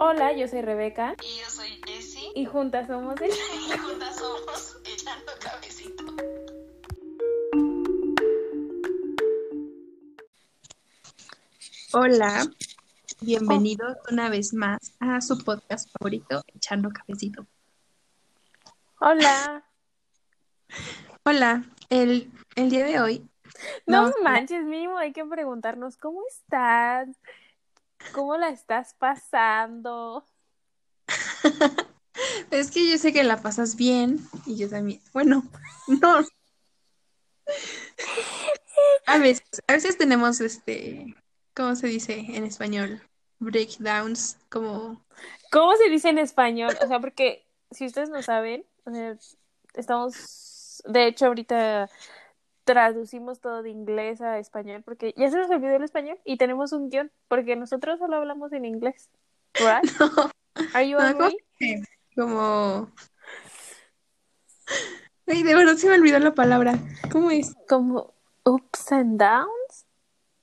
Hola, yo soy Rebeca. Y yo soy Jessie. Y juntas somos el... Y juntas somos Echando Cabecito. Hola, bienvenidos una vez más a su podcast favorito, Echando Cafecito. Hola. Hola, el, el día de hoy. No, manches, mínimo hay que preguntarnos cómo estás, cómo la estás pasando. es que yo sé que la pasas bien y yo también. Bueno, no. A veces, a veces tenemos este, ¿cómo se dice en español? Breakdowns, como... ¿Cómo se dice en español? O sea, porque si ustedes no saben, estamos, de hecho, ahorita traducimos todo de inglés a español porque ya se nos olvidó el español y tenemos un guion porque nosotros solo hablamos en inglés. Right? No, Are you no, como... Ay, de verdad se me olvidó la palabra. ¿Cómo es? Como ups and downs.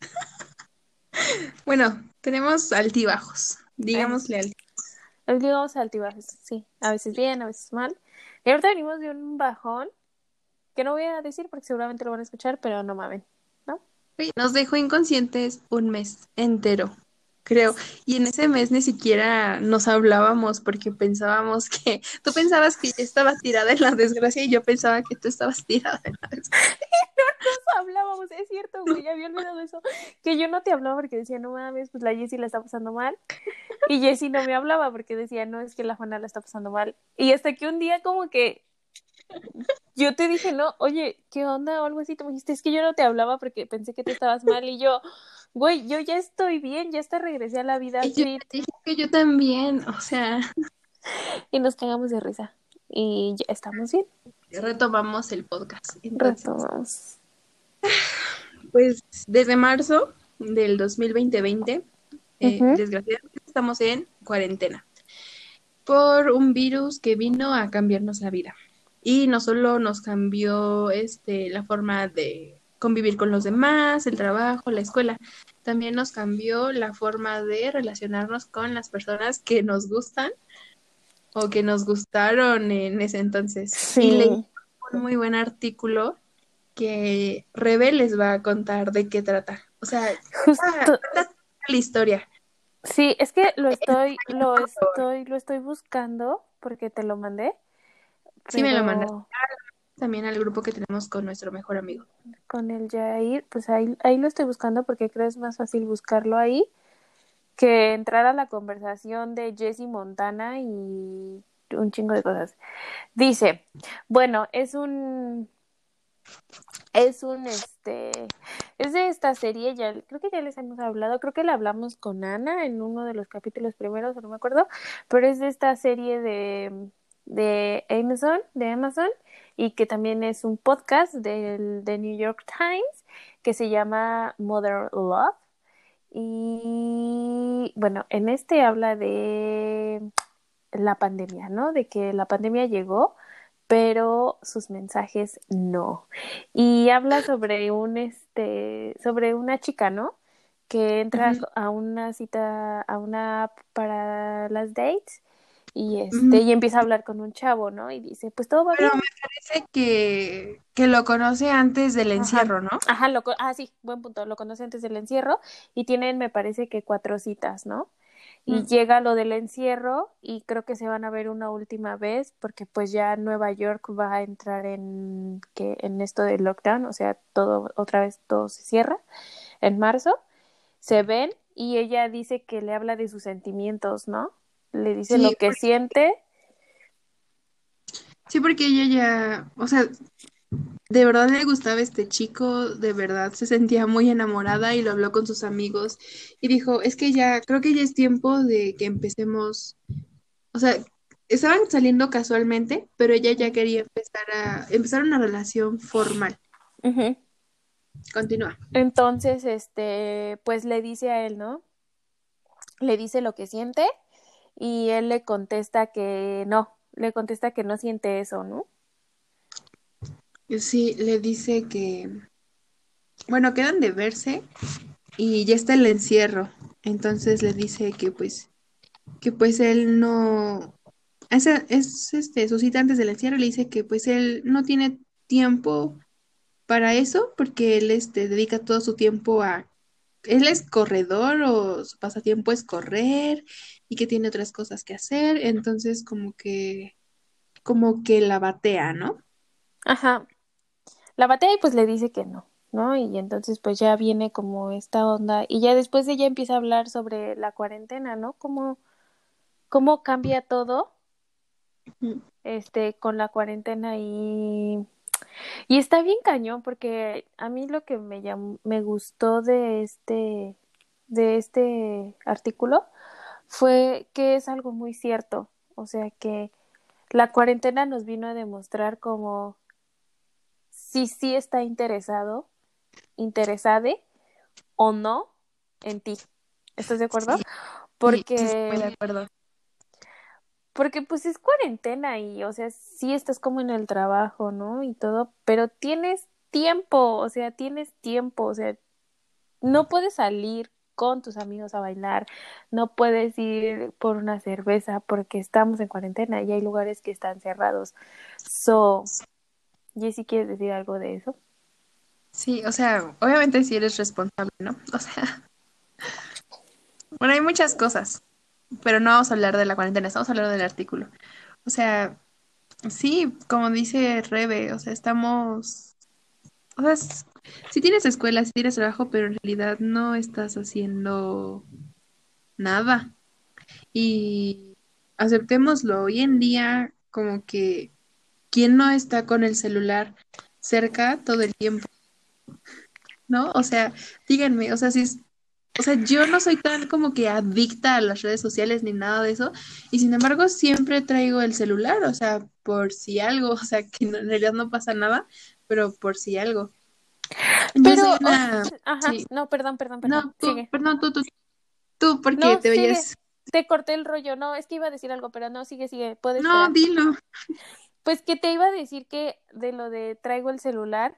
Bueno, tenemos altibajos. Digámosle altibajos. Digamos altibajos, sí. A veces bien, a veces mal. Y ahorita venimos de un bajón que no voy a decir porque seguramente lo van a escuchar, pero no mamen, ¿no? Uy, Nos dejó inconscientes un mes entero, creo. Y en ese mes ni siquiera nos hablábamos porque pensábamos que tú pensabas que yo estaba tirada en la desgracia y yo pensaba que tú estabas tirada en la desgracia. Nos hablábamos, es cierto, güey, ya había olvidado eso. Que yo no te hablaba porque decía, no mames, pues la Jessie la está pasando mal. Y Jessie no me hablaba porque decía, no, es que la Juana la está pasando mal. Y hasta que un día como que yo te dije, no, oye, ¿qué onda? O algo así, tú me dijiste, es que yo no te hablaba porque pensé que tú estabas mal. Y yo, güey, yo ya estoy bien, ya hasta regresé a la vida Y yo te dije que yo también, o sea, Y nos cagamos de risa. Y ya estamos bien. retomamos el podcast. Entonces, Retomamos. pues desde marzo del 2020, eh, Ujú. desgraciadamente estamos en cuarentena por un virus que vino a cambiarnos la vida. Y no solo nos cambió este, la forma de convivir con los demás, el trabajo, la escuela, también nos cambió la forma de relacionarnos con las personas que nos gustan o que nos gustaron en ese entonces. Y leí Sí. un muy buen artículo que Rebe les va a contar de qué trata. O sea, Justo, la historia. Sí, es que lo estoy, lo estoy, lo estoy buscando porque te lo mandé. Sí, me lo mandaste. También al grupo que tenemos con nuestro mejor amigo. Con el Jair, pues ahí, ahí lo estoy buscando porque creo es más fácil buscarlo ahí que entrar a la conversación de Jesse Montana y un chingo de cosas. Dice, bueno, es un, es un, este, es de esta serie, ya, creo que ya les hemos hablado, creo que le hablamos con Ana en uno de los capítulos primeros, no me acuerdo, pero es de esta serie de, de Amazon, de Amazon, y que también es un podcast del de New York Times que se llama Mother Love. Y bueno, en este habla de la pandemia, ¿no? De que la pandemia llegó, pero sus mensajes no. Y habla sobre un este, sobre una chica, ¿no? Que entra a una cita, a una app para las dates y este, y empieza a hablar con un chavo, ¿no? Y dice, pues todo va Pero bien. me parece que, que lo conoce antes del Ajá. encierro, ¿no? Ajá, lo, ah, sí, buen punto, lo conoce antes del encierro y tienen, me parece que cuatro citas, ¿no? Y llega lo del encierro y creo que se van a ver una última vez porque pues ya Nueva York va a entrar en que en esto del lockdown, o sea, todo otra vez todo se cierra en marzo. Se ven y ella dice que le habla de sus sentimientos, ¿no? Le dice Sí, lo que siente. Sí, porque ella ya, o sea, de verdad le gustaba este chico, de verdad se sentía muy enamorada y lo habló con sus amigos y dijo, es que ya, creo que ya es tiempo de que empecemos, o sea, estaban saliendo casualmente, pero ella ya quería empezar a, empezar una relación formal. Continúa. Entonces, este, pues le dice a él, ¿no? Le dice lo que siente y él le contesta que no, le contesta que no siente eso, ¿no? Sí, le dice que, bueno, quedan de verse y ya está el encierro. Entonces le dice que pues que pues él no, es, es este, su cita antes del encierro le dice que pues él no tiene tiempo para eso porque él este, dedica todo su tiempo a, él es corredor o su pasatiempo es correr que tiene otras cosas que hacer, entonces como que, como que la batea, ¿no? Ajá. La batea y pues le dice que no, ¿no? Y entonces pues ya viene como esta onda y ya después ella empieza a hablar sobre la cuarentena, ¿no? Cómo, cómo cambia todo este con la cuarentena y y está bien cañón porque a mí lo que me llamó, me gustó de este de este artículo fue que es algo muy cierto, o sea que la cuarentena nos vino a demostrar como si sí está interesado, interesade o no en ti. ¿Estás de acuerdo? Porque sí, estoy de acuerdo. porque pues es cuarentena y, o sea, sí estás como en el trabajo, ¿no? Y todo, pero tienes tiempo, o sea, tienes tiempo, o sea, no puedes salir con tus amigos a bailar, no puedes ir por una cerveza porque estamos en cuarentena y hay lugares que están cerrados. So, Jessy, ¿quieres decir algo de eso? Sí, o sea, obviamente si eres responsable, ¿no? O sea, bueno, hay muchas cosas, pero no vamos a hablar de la cuarentena, estamos hablando del artículo. O sea, sí, como dice Rebe, o sea, estamos, o sea, s- si tienes escuela, si tienes trabajo, pero en realidad no estás haciendo nada. Y aceptémoslo, hoy en día, como que, ¿quién no está con el celular cerca todo el tiempo? ¿no? O sea, díganme, o sea, si es, o sea, yo no soy tan como que adicta a las redes sociales ni nada de eso, y sin embargo siempre traigo el celular, o sea, por si algo, o sea, que en realidad no pasa nada, pero por si algo. Pero, una, ajá, sí, no, perdón, perdón, perdón, no, tú, sigue. perdón, tú, tú, tú, porque No, te sigue. veías, Te corté el rollo, no, es que iba a decir algo, pero no, sigue, sigue, puede no, esperar. dilo. Pues que te iba a decir que de lo de traigo el celular,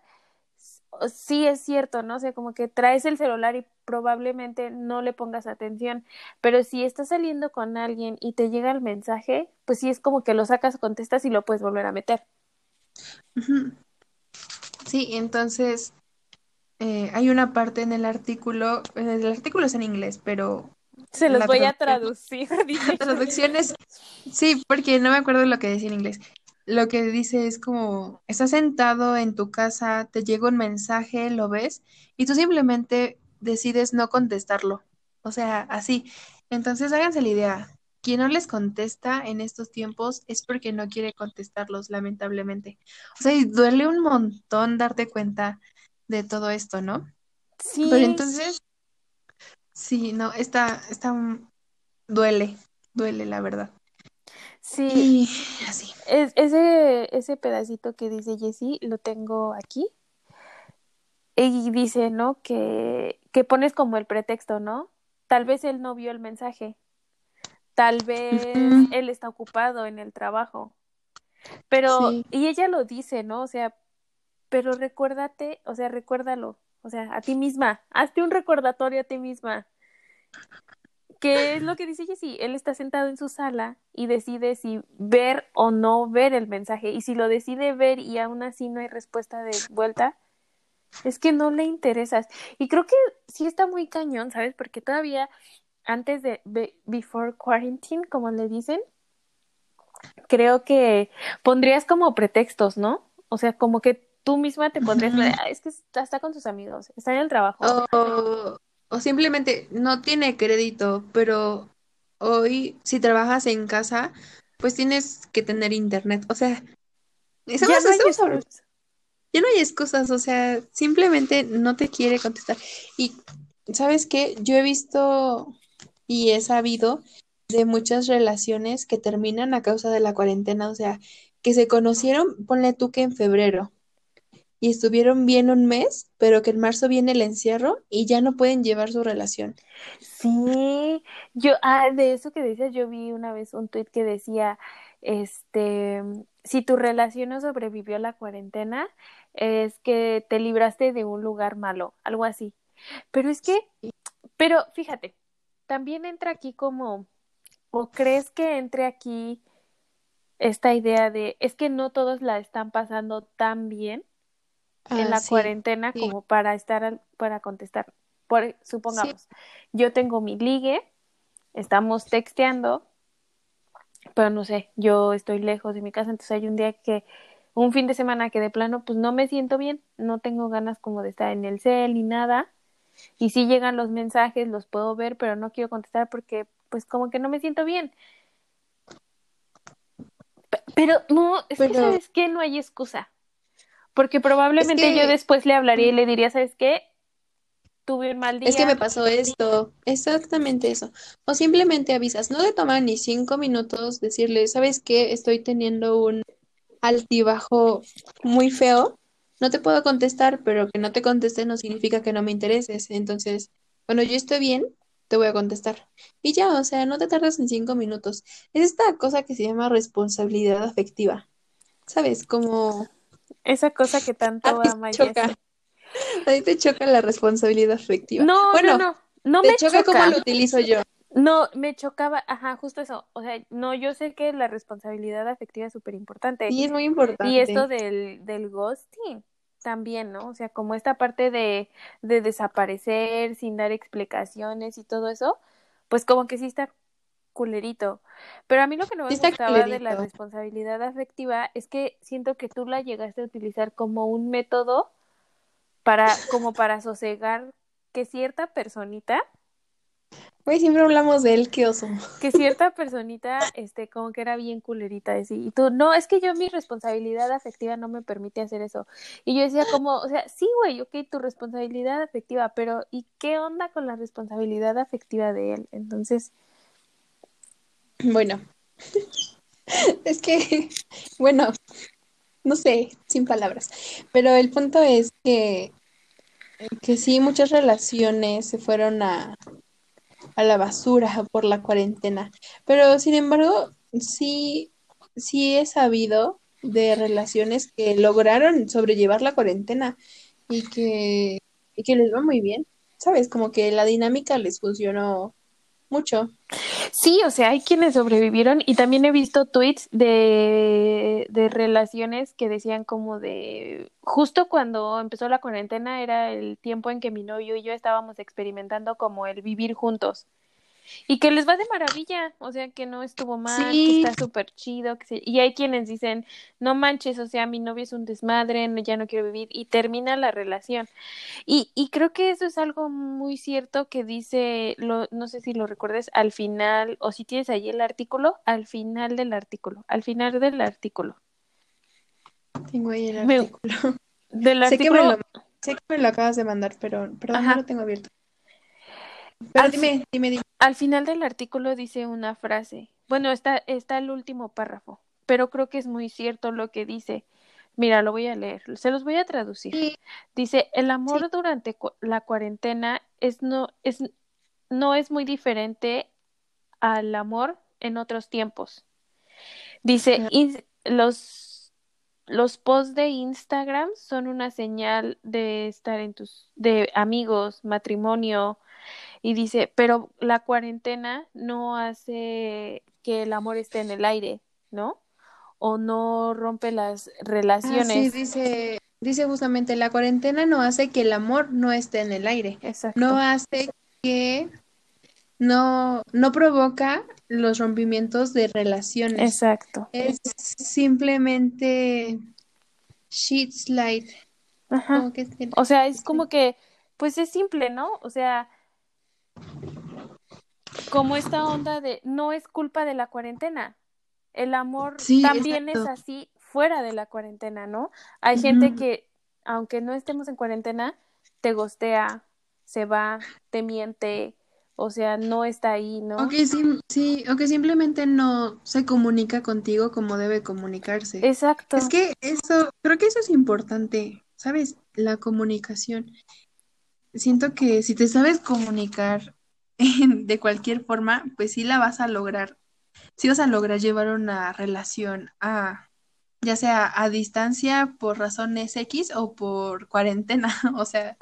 sí es cierto, ¿no? O sea, como que traes el celular y probablemente no le pongas atención, pero si estás saliendo con alguien y te llega el mensaje, pues sí es como que lo sacas, contestas y lo puedes volver a meter. Sí, entonces eh, hay una parte en el artículo, en el artículo es en inglés, pero Se los voy a traducir, la traducción es Sí, porque no me acuerdo lo que decía en inglés. Lo que dice es como, estás sentado en tu casa, te llega un mensaje, lo ves y tú simplemente decides no contestarlo. O sea, así. Entonces háganse la idea. Quien no les contesta en estos tiempos es porque no quiere contestarlos, lamentablemente. O sea, y duele un montón darte cuenta de todo esto, ¿no? Pero Sí, entonces, sí, no, está, está, duele, duele, la verdad. sí, Y así. es, ese, ese pedacito que dice Jessie lo tengo aquí. Y dice, ¿no? Que, que pones como el pretexto, ¿no? Tal vez él no vio el mensaje, tal vez él está ocupado en el trabajo, pero, Sí, y ella lo dice, ¿no? O sea, pero recuérdate, o sea, recuérdalo, o sea, a ti misma, hazte un recordatorio a ti misma. ¿Qué es lo que dice Jessie? Él está sentado en su sala y decide si ver o no ver el mensaje. Y si lo decide ver y aún así no hay respuesta de vuelta, es que no le interesas. Y creo que sí está muy cañón, ¿sabes? Porque todavía antes de be- before quarantine, como le dicen, creo que pondrías como pretextos, ¿no? O sea, como que tú misma te pondrías, ujú. "Ah, es que está, con sus amigos, está en el trabajo. O, o simplemente no tiene crédito, pero hoy si trabajas en casa, pues tienes que tener internet. O sea, Ya no hay estamos excusas. ya no hay excusas, o sea, simplemente no te quiere contestar. Y ¿sabes qué? Yo he visto y he sabido de muchas relaciones que terminan a causa de la cuarentena, o sea, que se conocieron, ponle tú que en febrero. Y estuvieron bien un mes, pero que en marzo viene el encierro y ya no pueden llevar su relación. Sí, yo, ah, de eso que dices, yo vi una vez un tuit que decía, este, si tu relación no sobrevivió a la cuarentena, es que te libraste de un lugar malo, algo así. Pero es que, pero fíjate, también entra aquí como, o crees que entre aquí esta idea de es que no todos la están pasando tan bien en Ah, la sí, cuarentena sí. como para estar al- para contestar. Por, supongamos, yo tengo mi ligue, estamos texteando, pero no sé, yo estoy lejos de mi casa, entonces hay un día que, un fin de semana que de plano, pues no me siento bien, no tengo ganas como de estar en el cel ni nada, y si llegan los mensajes, los puedo ver, pero no quiero contestar porque, pues como que no me siento bien. Pe- Pero no, es que sabes que no hay excusa. Porque probablemente Es que- yo después le hablaría y le diría, ¿sabes qué? Tuve un mal día. Es que me pasó esto, exactamente eso. O simplemente avisas, no te toma ni cinco minutos decirle, ¿sabes qué? Estoy teniendo un altibajo muy feo, no te puedo contestar, pero que no te conteste no significa que no me intereses. Entonces, cuando yo esté bien, te voy a contestar. Y ya, o sea, no te tardas en cinco minutos. Es esta cosa que se llama responsabilidad afectiva. ¿Sabes? Como Esa cosa que tanto ama choca, a ti te choca la responsabilidad afectiva. No, Bueno, no, no. No te me choca choca. cómo lo utilizo yo. No, me chocaba, ajá, justo eso. O sea, no, yo sé que la responsabilidad afectiva es súper importante. Sí, es muy Y importante. esto del, del ghosting también, ¿no? O sea, como esta parte de, de desaparecer sin dar explicaciones y todo eso, pues como que sí está culerito. Pero a mí lo que no me está gustaba de la responsabilidad afectiva es que siento que tú la llegaste a utilizar como un método para, como para sosegar que cierta personita Güey, siempre hablamos de él, qué oso. que cierta personita, este, como que era bien culerita, así, y tú, no, es que yo mi responsabilidad afectiva no me permite hacer eso. Y yo decía como, o sea, sí, güey, ok, tu responsabilidad afectiva, pero ¿y qué onda con la responsabilidad afectiva de él? Entonces, Bueno, es que, bueno, no sé, sin palabras, pero el punto es que, que sí, muchas relaciones se fueron a, a la basura por la cuarentena, pero sin embargo, sí, sí he sabido de relaciones que lograron sobrellevar la cuarentena y que, y que les va muy bien, ¿sabes? Como que la dinámica les funcionó mucho. sí, o sea, hay quienes sobrevivieron y también he visto tweets de, de relaciones que decían como de, justo cuando empezó la cuarentena era el tiempo en que mi novio y yo estábamos experimentando como el vivir juntos. Y que les va de maravilla, o sea, que no estuvo mal, Sí. que está súper chido, que se... y hay quienes dicen, no manches, o sea, mi novio es un desmadre, ya no quiero vivir, y termina la relación. Y, y creo que eso es algo muy cierto que dice, lo, no sé si lo recuerdes, al final, o si tienes ahí el artículo, al final del artículo, al final del artículo. Tengo ahí el Me- artículo. Del Sé que me artículo, lo, sé que me lo acabas de mandar, pero perdón, Ajá. no lo tengo abierto. Pero Al dime, dime, dime. al final del artículo dice una frase. Bueno, está, está el último párrafo, pero creo que es muy cierto lo que dice. Mira, lo voy a leer, se los voy a traducir. Sí, Dice, el amor durante cu- la cuarentena es no, es, no es muy diferente al amor en otros tiempos. Dice, Ah. "Ins- los, los posts de Instagram son una señal de estar en tus, de amigos, matrimonio, y dice, pero la cuarentena no hace que el amor esté en el aire, ¿no? O no rompe las Ah, sí, relaciones. dice, dice justamente, la cuarentena no hace que el amor no esté en el aire. Exacto. No hace que no, no provoca los rompimientos de relaciones. Exacto. Es simplemente sheet slide. Ajá. Que- O sea, es como que, pues es simple, ¿no? O sea, como esta onda de no es culpa de la cuarentena. El amor Sí, también exacto. es así fuera de la cuarentena, ¿no? Hay gente que, aunque no estemos en cuarentena, te gostea, se va, te miente, o sea, no está ahí, ¿no? O que sim- sí, o que simplemente no se comunica contigo como debe comunicarse. Exacto. Es que eso, creo que eso es importante, ¿sabes? La comunicación. Siento que si te sabes comunicar de cualquier forma, pues sí la vas a lograr. Sí vas a lograr llevar una relación a, ya sea a distancia por razones X o por cuarentena. O sea,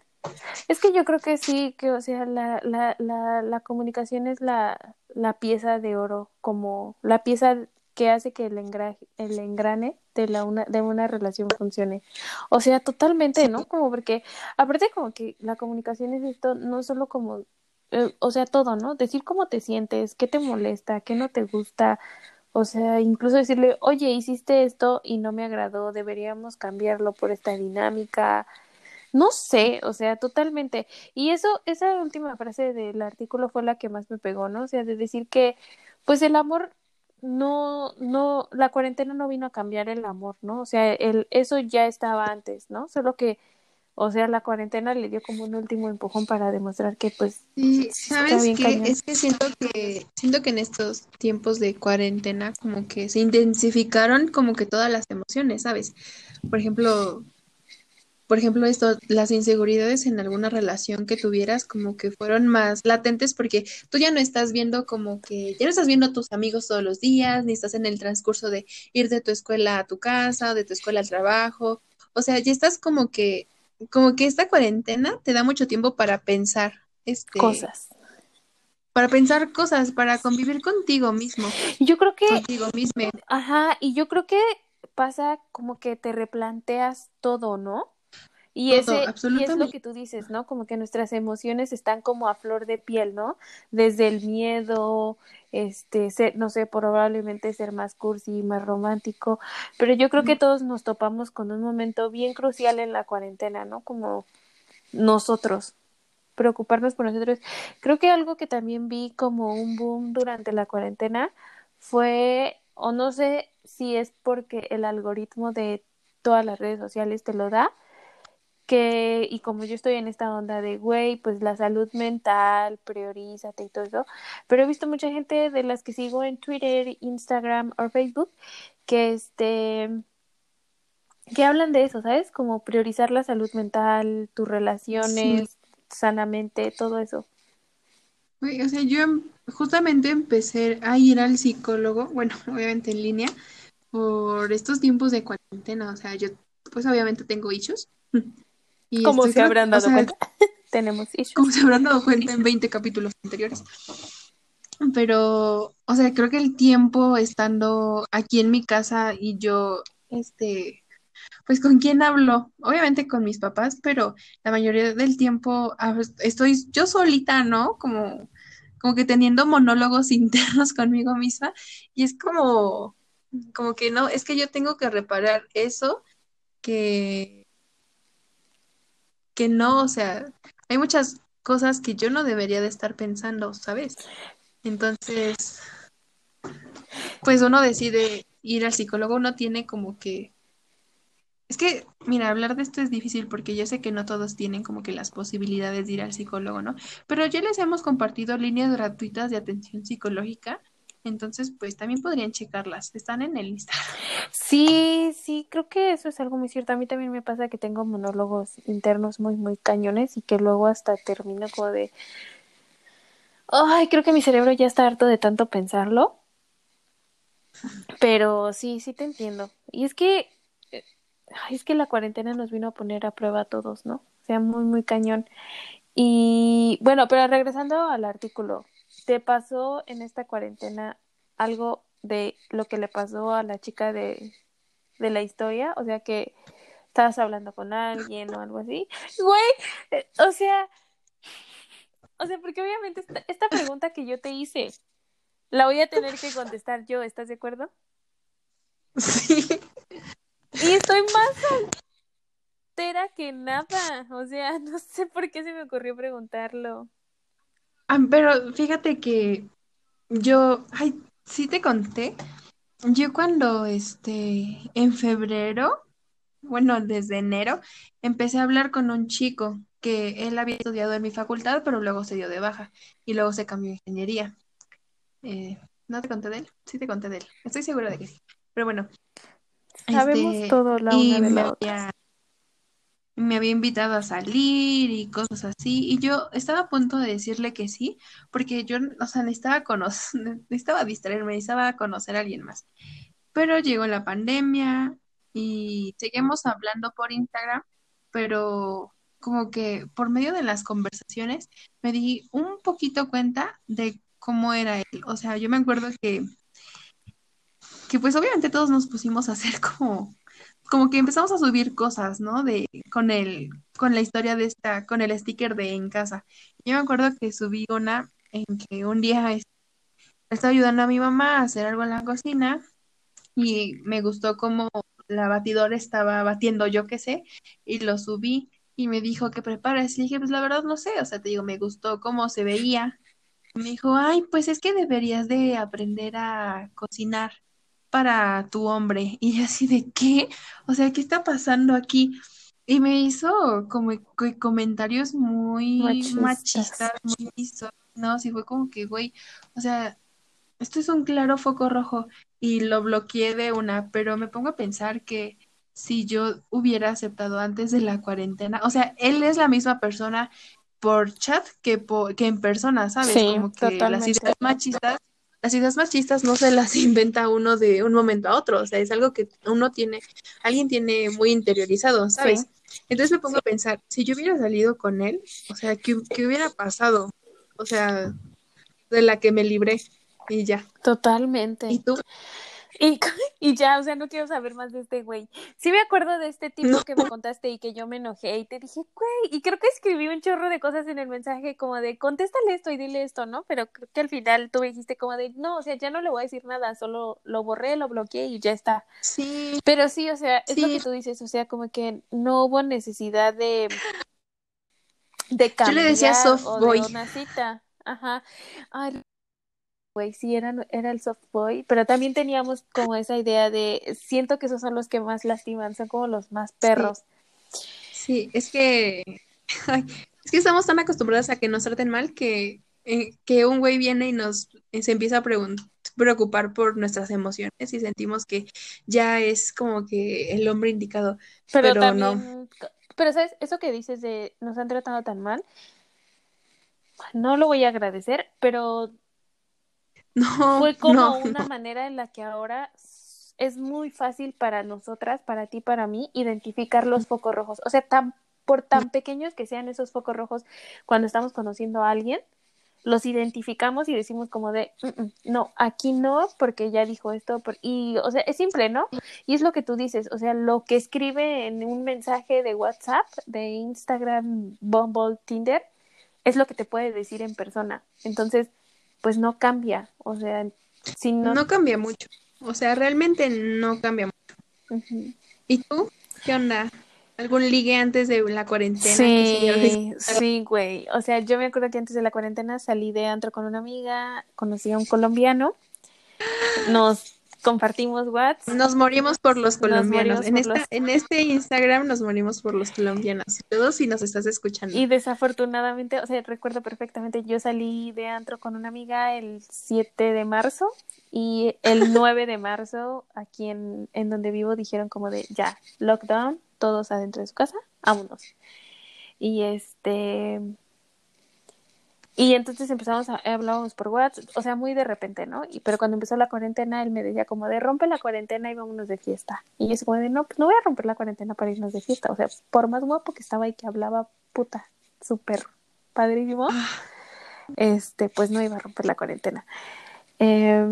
Es que yo creo que sí, que o sea, la, la, la, la comunicación es la, la pieza de oro, como la pieza que hace que el engrane, el engrane de la una, de una relación funcione. O sea, totalmente, ¿no? Como porque, aparte como que la comunicación es esto, no solo como, eh, o sea, todo, ¿no? Decir cómo te sientes, qué te molesta, qué no te gusta, o sea, incluso decirle, oye, hiciste esto y no me agradó, deberíamos cambiarlo por esta dinámica. No sé, o sea, totalmente. Y eso, esa última frase del artículo fue la que más me pegó, ¿no? O sea, de decir que, pues el amor no, no, la cuarentena no vino a cambiar el amor, ¿no? O sea, el, eso ya estaba antes, ¿no? Solo que, o sea, la cuarentena le dio como un último empujón para demostrar que, pues, Sí, está ¿sabes cañón. Es que siento que siento que en estos tiempos de cuarentena como que se intensificaron como que todas las emociones, ¿sabes? Por ejemplo, por ejemplo, esto, las inseguridades en alguna relación que tuvieras como que fueron más latentes porque tú ya no estás viendo como que, ya no estás viendo a tus amigos todos los días, ni estás en el transcurso de ir de tu escuela a tu casa o de tu escuela al trabajo. O sea, ya estás como que, como que esta cuarentena te da mucho tiempo para pensar, este, Cosas. para pensar cosas, para convivir contigo mismo, yo creo que, contigo misma. ajá, y yo creo que pasa como que te replanteas todo, ¿no? Y Todo, ese, y es lo que tú dices, ¿no? Como que nuestras emociones están como a flor de piel, ¿no? Desde el miedo, este, ser, no sé, probablemente ser más cursi, más romántico, pero yo creo que todos nos topamos con un momento bien crucial en la cuarentena, ¿no? Como nosotros, preocuparnos por nosotros. Creo que algo que también vi como un boom durante la cuarentena fue, o no sé si es porque el algoritmo de todas las redes sociales te lo da, que, y como yo estoy en esta onda de, güey, pues la salud mental, priorízate y todo eso, pero he visto mucha gente de las que sigo en Twitter, Instagram o Facebook, que este, que hablan de eso, ¿sabes? Como priorizar la salud mental, tus Sí. relaciones sanamente, todo eso. Güey, O sea, yo em- justamente empecé a ir al psicólogo, bueno, obviamente en línea, por estos tiempos de cuarentena. O sea, yo pues obviamente tengo issues y Como se habrán o dado sea, cuenta, tenemos issues. como se habrán dado cuenta en 20 capítulos anteriores. Pero, o sea, creo que el tiempo estando aquí en mi casa y yo, este, pues con quién hablo, obviamente con mis papás, pero la mayoría del tiempo estoy yo solita, ¿no? Como, como que teniendo monólogos internos conmigo misma y es como, como que no, es que yo tengo que reparar eso que, que no, o sea, hay muchas cosas que yo no debería de estar pensando, ¿sabes? Entonces, pues uno decide ir al psicólogo, uno tiene como que es que, mira, hablar de esto es difícil porque yo sé que no todos tienen como que las posibilidades de ir al psicólogo, ¿no? Pero ya les hemos compartido líneas gratuitas de atención psicológica, entonces pues también podrían checarlas, están en el Instagram. Sí, sí, creo que eso es algo muy cierto. A mí también me pasa que tengo monólogos internos muy, muy cañones y que luego hasta termino como de, ay, creo que mi cerebro ya está harto de tanto pensarlo. Pero sí, sí te entiendo. Y es que, eh, es que la cuarentena nos vino a poner a prueba a todos, ¿no? O sea, muy, muy cañón. Y bueno, pero regresando al artículo, ¿te pasó en esta cuarentena algo de lo que le pasó a la chica de, de la historia? O sea, que estabas hablando con alguien o algo así. Güey, eh, o sea, o sea, porque obviamente esta, esta pregunta que yo te hice, la voy a tener que contestar yo, ¿estás de acuerdo? Sí. Y estoy más soltera que nada, o sea, no sé por qué se me ocurrió preguntarlo. Ah, pero fíjate que yo, ay, sí te conté, yo cuando, este, en febrero, bueno, desde enero, empecé a hablar con un chico que él había estudiado en mi facultad, pero luego se dio de baja y luego se cambió a ingeniería. Eh, ¿no te conté de él? Sí te conté de él. Estoy segura de que sí. Pero bueno, Sabemos este, todo la y una de la otra. Me había invitado a salir y cosas así, y yo estaba a punto de decirle que sí, porque yo, o sea, necesitaba conocer, necesitaba distraerme, necesitaba conocer a alguien más. Pero llegó la pandemia y seguimos hablando por Instagram, pero como que por medio de las conversaciones me di un poquito cuenta de cómo era él. O sea, yo me acuerdo que, que pues obviamente todos nos pusimos a hacer como, como que empezamos a subir cosas, ¿no? De, con el, con la historia de esta, con el sticker de en casa. Yo me acuerdo que subí una en que un día este, estaba ayudando a mi mamá a hacer algo en la cocina y me gustó como la batidora estaba batiendo, yo qué sé, y lo subí y me dijo que prepares. Y dije, pues la verdad no sé, o sea, te digo, me gustó cómo se veía. Me dijo, ay, pues es que deberías de aprender a cocinar para tu hombre. Y yo así de, ¿qué? O sea, ¿qué está pasando aquí? Y me hizo como que comentarios muy Machistas. machistas, muy misóginos, y fue como que, güey, o sea, esto es un claro foco rojo y lo bloqueé de una, pero me pongo a pensar que si yo hubiera aceptado antes de la cuarentena, o sea, él es la misma persona por chat que, por, que en persona, ¿sabes? Sí, Como que las ideas machistas, las ideas machistas no se las inventa uno de un momento a otro, o sea, es algo que uno tiene, alguien tiene muy interiorizado, ¿sabes? Sí. Entonces me pongo a pensar, si yo hubiera salido con él, o sea, ¿qué, qué hubiera pasado? O sea, de la que me libré y ya. Totalmente. ¿Y tú? Y, y ya, o sea, no quiero saber más de este güey. Sí me acuerdo de este tipo No. que me contaste y que yo me enojé y te dije, güey, y creo que escribí un chorro de cosas en el mensaje como de, contéstale esto y dile esto, ¿no? Pero creo que al final tú me dijiste como de, no, o sea, ya no le voy a decir nada, solo lo borré, lo bloqueé y ya está. Sí, Pero sí, o sea, es lo que tú dices, o sea, como que no hubo necesidad de, de Yo cambiar le decía soft o boy. de una cita. Ajá. Ay, güey, sí, era, era el soft boy, pero también teníamos como esa idea de, siento que esos son los que más lastiman, son como los más perros. sí, es que, ay, es que estamos tan acostumbrados a que nos traten mal que, eh, que un güey viene y nos eh, se empieza a preocupar por nuestras emociones y sentimos que ya es como que el hombre indicado, Pero, pero no. también, pero sabes, eso que dices de nos han tratado tan mal, no lo voy a agradecer, pero No, fue como no, una no. manera en la que ahora es muy fácil para nosotras, para ti, para mí, identificar los focos rojos. O sea, tan, por tan pequeños que sean esos focos rojos cuando estamos conociendo a alguien, los identificamos y decimos como de, "Mm, mm, no, aquí no, porque ya dijo esto. por-". Y, o sea, es simple, ¿no? Y es lo que tú dices, o sea, lo que escribe en un mensaje de WhatsApp, de Instagram, Bumble, Tinder, es lo que te puede decir en persona. Entonces, pues no cambia. O sea, si no. No cambia mucho. O sea, realmente no cambia mucho. Ujú. ¿Y tú? ¿Qué onda? ¿Algún ligue antes de la cuarentena? Sí, sí, güey. O sea, yo me acuerdo que antes de la cuarentena salí de antro con una amiga, conocí a un colombiano, nos compartimos WhatsApp. Nos morimos por los Nos colombianos. En, por esta, los- en este Instagram nos morimos por los colombianos. Todos si nos estás escuchando. Y desafortunadamente, o sea, recuerdo perfectamente, yo salí de antro con una amiga el 7 de marzo y el 9 de marzo aquí en, en donde vivo dijeron como de ya, lockdown, todos adentro de su casa, vámonos. Y este... Y entonces empezamos a hablábamos por WhatsApp, o sea, muy de repente, ¿no? Y, pero cuando empezó la cuarentena, él me decía como de rompe la cuarentena y vámonos de fiesta. Y yo así como de no, pues no voy a romper la cuarentena para irnos de fiesta. O sea, por más guapo que estaba y que hablaba puta, súper padrísimo, este, pues no iba a romper la cuarentena. Eh,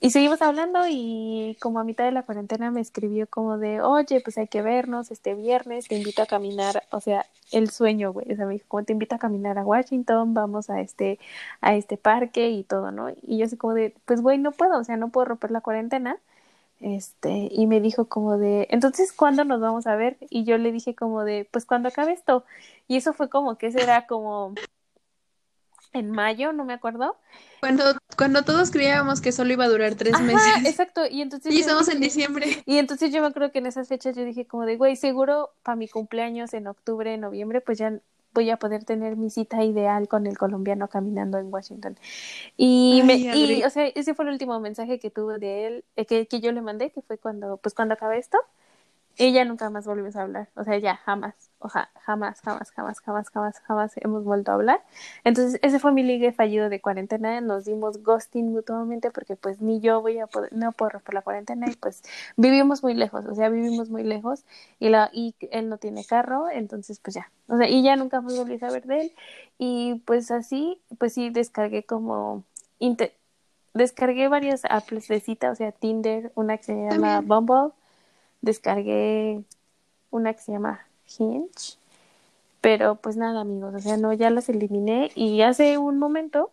y seguimos hablando y como a mitad de la cuarentena me escribió como de, oye, pues hay que vernos este viernes, te invito a caminar, o sea, el sueño, güey, o sea, me dijo, como te invito a caminar a Washington, vamos a este, a este parque y todo, ¿no? Y yo así como de, pues güey, no puedo, o sea, no puedo romper la cuarentena. Este, y me dijo como de, entonces, ¿cuándo nos vamos a ver? Y yo le dije como de, pues cuando acabe esto. Y eso fue como que será como en mayo, no me acuerdo. Cuando, cuando todos creíamos que solo iba a durar tres Ajá, meses. exacto. Y entonces Y estamos en diciembre. Y entonces yo me acuerdo que en esas fechas yo dije como de, güey, seguro para mi cumpleaños en octubre, noviembre, pues ya voy a poder tener mi cita ideal con el colombiano caminando en Washington. Y, Ay, me, y o sea, ese fue el último mensaje que tuve de él, eh, que, que yo le mandé, que fue cuando, pues cuando acabé esto. Ella nunca más volvimos a hablar, o sea, ya jamás, o ja- jamás, jamás, jamás, jamás, jamás, jamás hemos vuelto a hablar. Entonces, ese fue mi ligue fallido de cuarentena, nos dimos ghosting mutuamente porque pues ni yo voy a poder, no puedo romper la cuarentena y pues vivimos muy lejos, o sea, vivimos muy lejos. Y la y él no tiene carro, entonces pues ya, o sea, y ya nunca más volví a saber de él. Y pues así, pues sí descargué como descargué varias apps de cita, o sea, Tinder, una que se llama También. Bumble, descargué una que se llama Hinge, pero pues nada, amigos, o sea, no, ya las eliminé y hace un momento,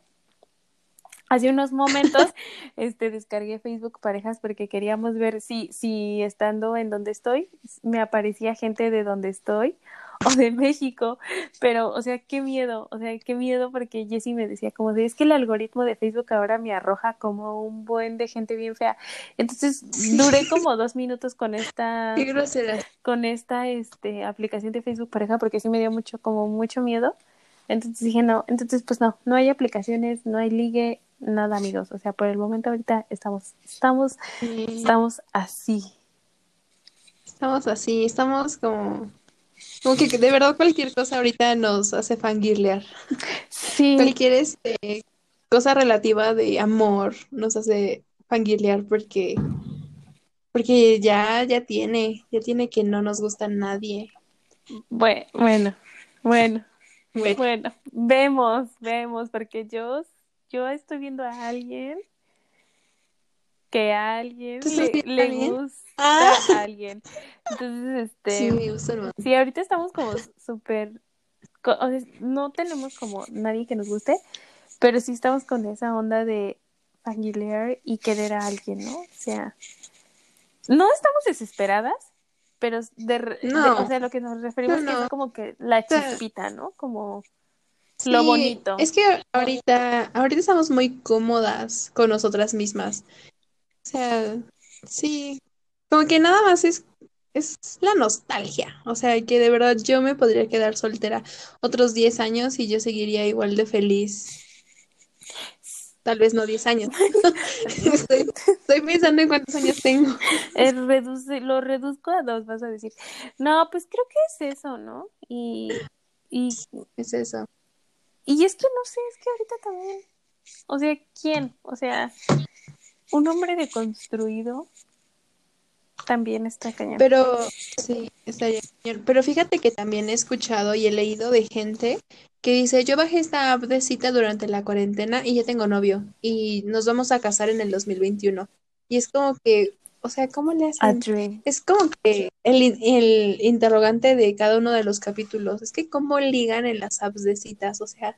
hace unos momentos, este, descargué Facebook Parejas porque queríamos ver si, si estando en donde estoy, me aparecía gente de donde estoy o de México, pero, o sea, qué miedo, o sea, qué miedo porque Jessie me decía como de, es que el algoritmo de Facebook ahora me arroja como un buen de gente bien fea. Entonces, duré como dos minutos con esta Qué grosera. con esta este aplicación de Facebook pareja porque sí me dio mucho como mucho miedo. Entonces dije, no, entonces pues no, no hay aplicaciones, no hay ligue, nada, amigos. O sea, por el momento ahorita estamos estamos Sí. estamos así. Estamos así, estamos como, como que de verdad cualquier cosa ahorita nos hace fangirlear. Sí. Cualquier este, cosa relativa de amor nos hace fangirlear porque, porque ya, ya tiene, ya tiene que no nos gusta nadie. Bueno, bueno, bueno, Bueno, bueno, vemos, vemos porque yo yo estoy viendo a alguien que a alguien ¿Tú estás le, le gusta Ah. a alguien. Entonces, este sí. Sí, ahorita estamos como súper, o sea, no tenemos como nadie que nos guste, pero sí estamos con esa onda de fangirlear y querer a alguien, ¿no? O sea, no estamos desesperadas, pero de, No. o sea, lo que nos referimos No, que no. es como que la chispita, ¿no? Como lo bonito. Es que ahorita, ahorita estamos muy cómodas con nosotras mismas. O sea, sí, como que nada más es, es la nostalgia. O sea, que de verdad yo me podría quedar soltera otros 10 años y yo seguiría igual de feliz. Tal vez no 10 años. Estoy, estoy pensando en cuántos años tengo. Eh, reduce, lo reduzco a dos, vas a decir. No, pues creo que es eso, ¿no? Y, y Es eso. Y es que no sé, es que ahorita también. O sea, ¿quién? O sea, un hombre deconstruido también está cañón. Pero sí, estaría cañón. Pero fíjate que también he escuchado y he leído de gente que dice, yo bajé esta app de cita durante la cuarentena y ya tengo novio y nos vamos a casar en el 2021. Y es como que, o sea, ¿cómo le hacen? Es como que el, el interrogante de cada uno de los capítulos, es que cómo ligan en las apps de citas, o sea,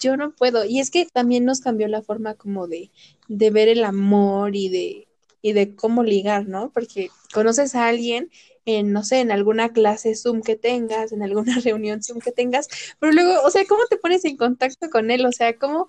yo no puedo. Y es que también nos cambió la forma como de, de ver el amor y de, y de cómo ligar, ¿no? Porque conoces a alguien en, no sé, en alguna clase Zoom que tengas, en alguna reunión Zoom que tengas, pero luego, o sea, ¿cómo te pones en contacto con él? O sea, ¿cómo?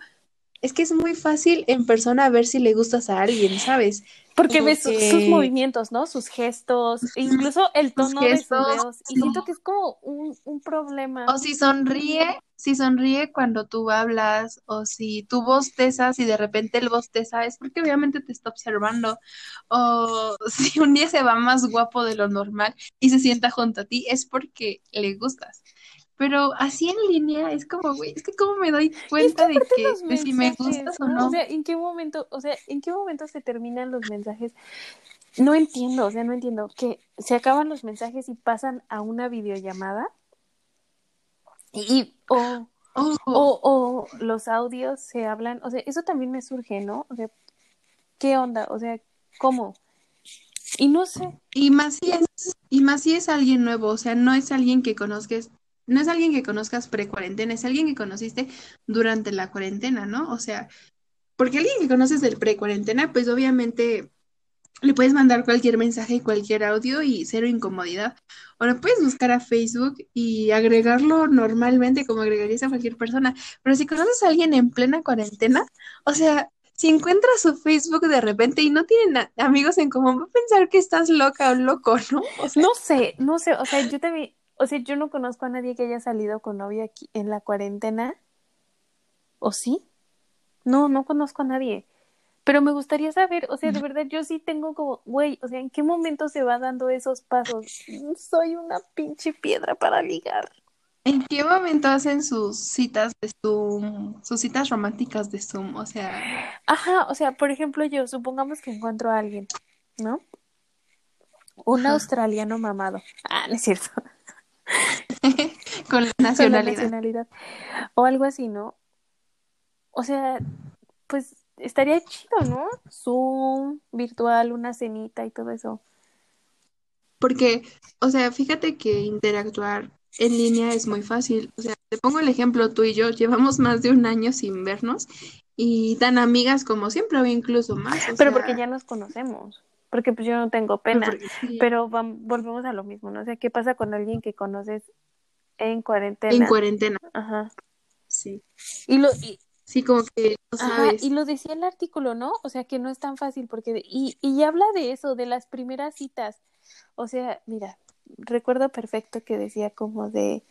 Es que es muy fácil en persona ver si le gustas a alguien, ¿sabes? Porque ves su- sus movimientos, ¿no? Sus gestos, e incluso el Sus tono de sus dedos. Y sí. siento que es como un, un problema. O si sonríe, si sonríe cuando tú hablas, o si tú bostezas y de repente él bosteza, es porque obviamente te está observando. O si un día se va más guapo de lo normal y se sienta junto a ti, es porque le gustas. Pero así en línea es como, güey, es que cómo me doy cuenta de que de si me gustas o ¿no? O sea, ¿en qué momento, o sea, en qué momento se terminan los mensajes? No entiendo, o sea, no entiendo. Que se acaban los mensajes y pasan a una videollamada. Y, o, Oh, o los audios se hablan, o sea, eso también me surge, ¿no? O sea, ¿qué onda? O sea, ¿cómo? Y no sé. Y más si es, y más si es alguien nuevo, o sea, no es alguien que conozcas, no es alguien que conozcas pre-cuarentena, es alguien que conociste durante la cuarentena, ¿no? O sea, porque alguien que conoces del pre-cuarentena, pues obviamente le puedes mandar cualquier mensaje, cualquier audio y cero incomodidad. O lo puedes buscar a Facebook y agregarlo normalmente como agregarías a cualquier persona. Pero si conoces a alguien en plena cuarentena, o sea, si encuentras su Facebook de repente y no tienen amigos en común, va a pensar que estás loca o loco, ¿no? No sé, no sé, o sea, yo también, o sea, yo no conozco a nadie que haya salido con novia aquí en la cuarentena. ¿O sí? No, no conozco a nadie. Pero me gustaría saber, o sea, de verdad yo sí tengo como, güey, o sea, ¿en qué momento se va dando esos pasos? Soy una pinche piedra para ligar. ¿En qué momento hacen sus citas de Zoom, sus citas románticas de Zoom? O sea, Ajá, o sea, por ejemplo, yo supongamos que encuentro a alguien, ¿no? Un Ajá. australiano mamado. Ah, no es cierto. con la Con la nacionalidad. nacionalidad. O algo así, ¿no? O sea, pues estaría chido, ¿no? Zoom, virtual, una cenita y todo eso. Porque, o sea, fíjate que interactuar en línea es muy fácil. O sea, te pongo el ejemplo, tú y yo llevamos más de un año sin vernos y tan amigas como siempre o incluso más. O Pero sea, porque ya nos conocemos. Porque pues yo no tengo pena. porque sí, Pero volvemos a lo mismo, ¿no? O sea, ¿qué pasa con alguien que conoces en cuarentena? en cuarentena, Ajá. sí. Y lo, y, Sí, como que no Ajá, y lo decía el artículo, ¿no? O sea, que no es tan fácil porque y, y habla de eso, de las primeras citas. O sea, mira, recuerdo perfecto que decía como de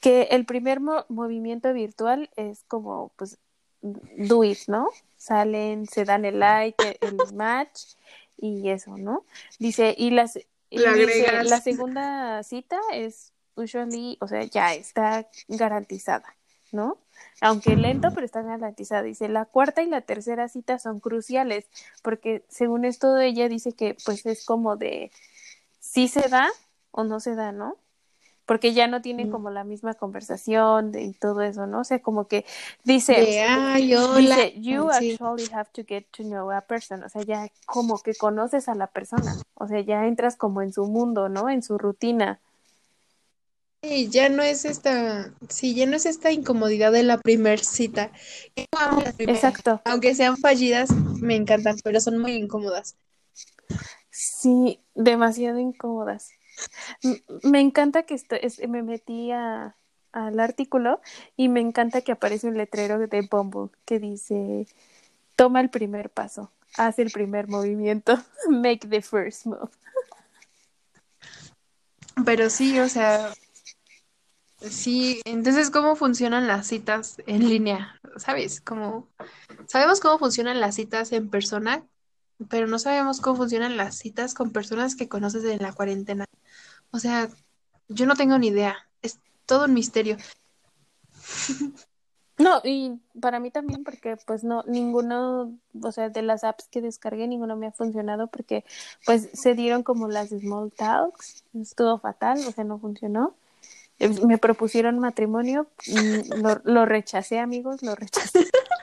que el primer mo- movimiento virtual es como pues do it, ¿no? Salen, se dan el like, el match y eso, ¿no? Dice, y las y dice, la segunda cita es usually, o sea, ya está garantizada, ¿no? Aunque lento, pero está garantizada. Dice, la cuarta y la tercera cita son cruciales, porque según esto ella dice que pues es como de si se da o no se da, ¿no? Porque ya no tienen Mm. como la misma conversación de- y todo eso, ¿no? O sea, como que dice, De, ay, hola. dice, you Sí. actually have to get to know a person, o sea, ya como que conoces a la persona, o sea, ya entras como en su mundo, ¿no? En su rutina. Sí, ya no es esta, sí, ya no es esta incomodidad de la primer cita. Yo amo las primeras. Exacto. Aunque sean fallidas, me encantan, pero son muy incómodas. Sí, demasiado incómodas. Me encanta que esto es, me metí a, al artículo y me encanta que aparece un letrero de Bumble que dice, toma el primer paso, haz el primer movimiento, make the first move. Pero sí, o sea, sí, entonces, ¿cómo funcionan las citas en línea? ¿Sabes? Como, sabemos cómo funcionan las citas en persona, pero no sabemos cómo funcionan las citas con personas que conoces en la cuarentena. O sea, yo no tengo ni idea. Es todo un misterio. No, y para mí también porque pues no, ninguno, o sea, de las apps que descargué, ninguno me ha funcionado porque pues se dieron como las small talks, estuvo fatal, o sea, no funcionó. Eh, Me propusieron matrimonio, lo, lo rechacé, amigos, lo rechacé.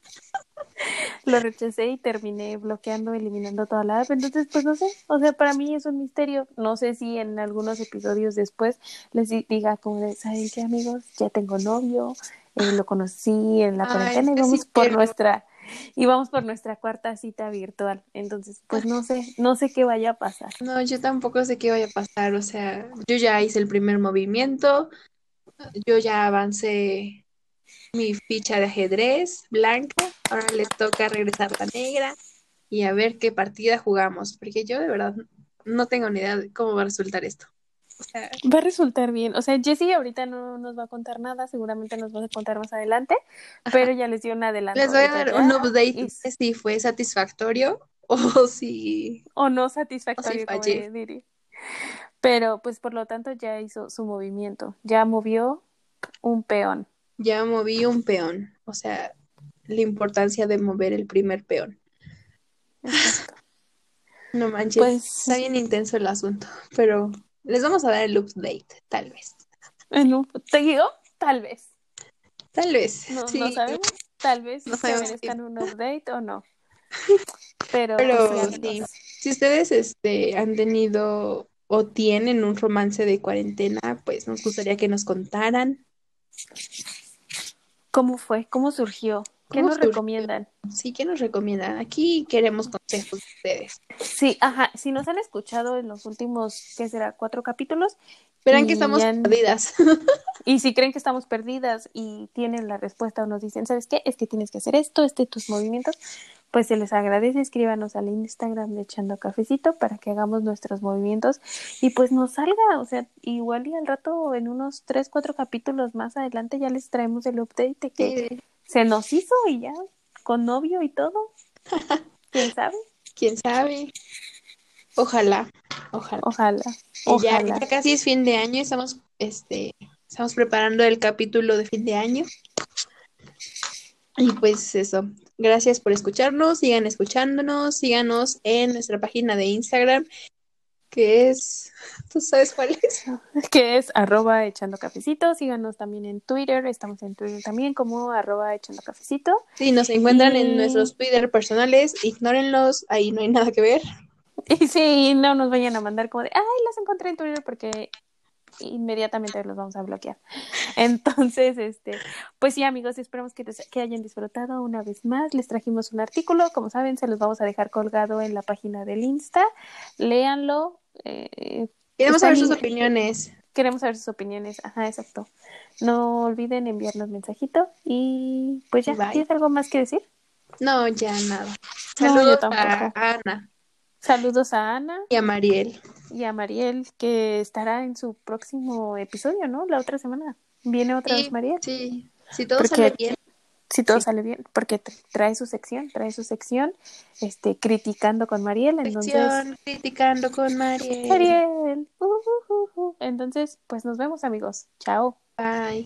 Lo rechacé y terminé bloqueando, eliminando toda la app. Entonces, pues no sé, o sea, para mí es un misterio. No sé si en algunos episodios después les di- diga como de, ¿saben qué, amigos? Ya tengo novio, eh, lo conocí en la cuarentena y vamos sí por quiero. nuestra y vamos por nuestra cuarta cita virtual. Entonces, pues no sé, no sé qué vaya a pasar. No, yo tampoco sé qué vaya a pasar. O sea, yo ya hice el primer movimiento, yo ya avancé mi ficha de ajedrez blanca, ahora le toca regresar la negra y a ver qué partida jugamos, porque yo de verdad no tengo ni idea de cómo va a resultar esto. O sea, Va a resultar bien. O sea, Jessie ahorita no nos va a contar nada, seguramente nos va a contar más adelante, pero ya les dio un adelanto. les voy a dar un update si fue satisfactorio o si o no satisfactorio, como fallé. diría. Pero pues por lo tanto ya hizo su movimiento, ya movió un peón. Ya moví un peón. O sea, la importancia de mover el primer peón. No manches, Pues está bien intenso el asunto, pero les vamos a dar el update, tal vez. en un te digo, tal vez. Tal vez, No, sí. no sabemos, tal vez No sabemos merezcan un update o no. Pero, Pero pues, sí, si ustedes este, han tenido o tienen un romance de cuarentena, pues nos gustaría que nos contaran. ¿Cómo fue? ¿Cómo surgió? ¿Qué ¿Cómo nos surgió? recomiendan? Sí, ¿qué nos recomiendan? Aquí queremos consejos de ustedes. Sí, ajá, si nos han escuchado en los últimos, ¿qué será? Cuatro capítulos. Verán que estamos han- perdidas. Y si creen que estamos perdidas y tienen la respuesta o nos dicen, ¿sabes qué? Es que tienes que hacer esto, este tus movimientos, pues se les agradece, escríbanos al Instagram de Echando Cafecito para que hagamos nuestros movimientos y pues nos salga, o sea, igual y al rato en unos tres, cuatro capítulos más adelante ya les traemos el update de que Sí, se nos hizo y ya, con novio y todo. ¿Quién sabe? ¿Quién sabe? Ojalá, ojalá. Ojalá. Y ya, Ojalá. ya casi es fin de año, estamos, este, estamos preparando el capítulo de fin de año. Y pues eso, gracias por escucharnos, sigan escuchándonos, síganos en nuestra página de Instagram, que es, ¿tú sabes cuál es? Que es arroba echando cafecito. Síganos también en Twitter. Estamos en Twitter también como arroba echando cafecito. Sí, nos encuentran Y- en nuestros Twitter personales, ignórenlos, ahí no hay nada que ver. Y sí, no nos vayan a mandar como de, ay, las encontré en Twitter porque inmediatamente los vamos a bloquear. Entonces, este, pues sí, amigos, esperamos que, des- que hayan disfrutado una vez más. Les trajimos un artículo, como saben, se los vamos a dejar colgado en la página del Insta. Léanlo. eh, Queremos saber sus opiniones. queremos saber sus opiniones. Ajá, exacto. No olviden enviarnos mensajito y pues ya, Bye. ¿tienes algo más que decir? No, ya nada. No, yo Saludos tampoco. a Ana Saludos a Ana y a Mariel. y a Mariel, que estará en su próximo episodio, ¿no? La otra semana. Viene otra Sí, vez Mariel. sí, si todo Porque- sale bien. Si todo Sí. sale bien, porque tra- trae su sección, trae su sección, este, criticando con Mariel, entonces, Sección criticando con Mariel. Mariel, uh, uh, uh. entonces, pues nos vemos amigos, chao. Bye.